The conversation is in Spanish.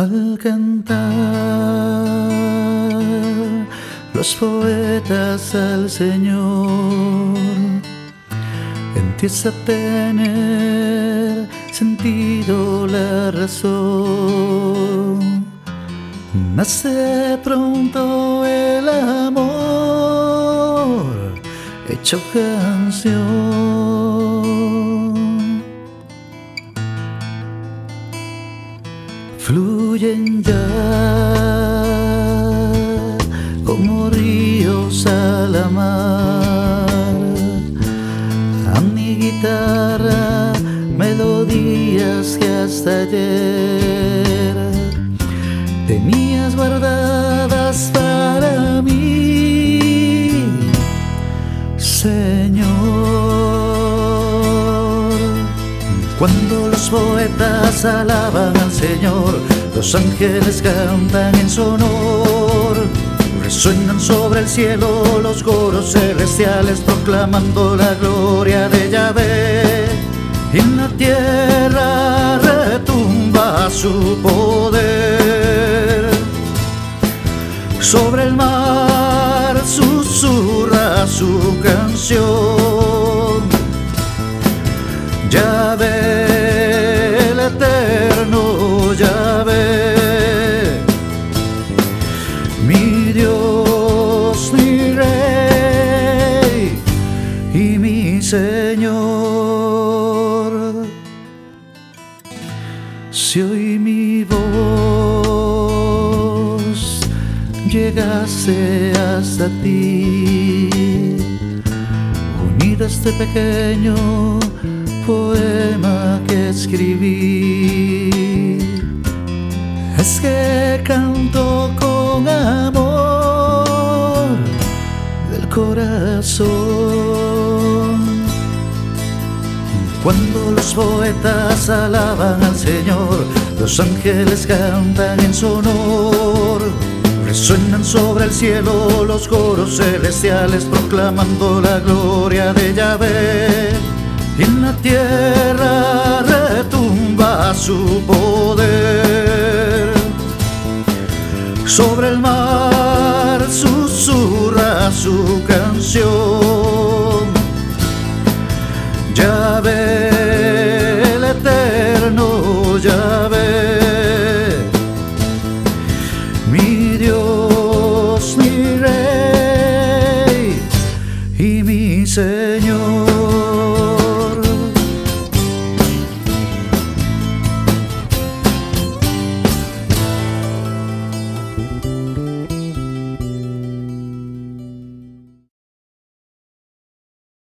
Al cantar los poetas al Señor, empieza a tener sentido la razón. Nace pronto el amor, hecho canción. Fluyen ya como ríos a la mar. A mi guitarra, melodías que hasta ayer tenías guardadas para mí, Señor. Cuando los poetas alaban al Señor, los ángeles cantan en su honor. Resuenan sobre el cielo los coros celestiales proclamando la gloria de Yahvé. Y en la tierra retumba su poder. Sobre el mar susurra su canción. Si hoy mi voz llegase hasta ti, unida a este pequeño poema que escribí, es que canto con amor del corazón. Cuando los poetas alaban al Señor, los ángeles cantan en su honor. Resuenan sobre el cielo los coros celestiales proclamando la gloria de Yahvé. Y en la tierra retumba su poder. Sobre el mar susurra su canción. Yahvé Señor.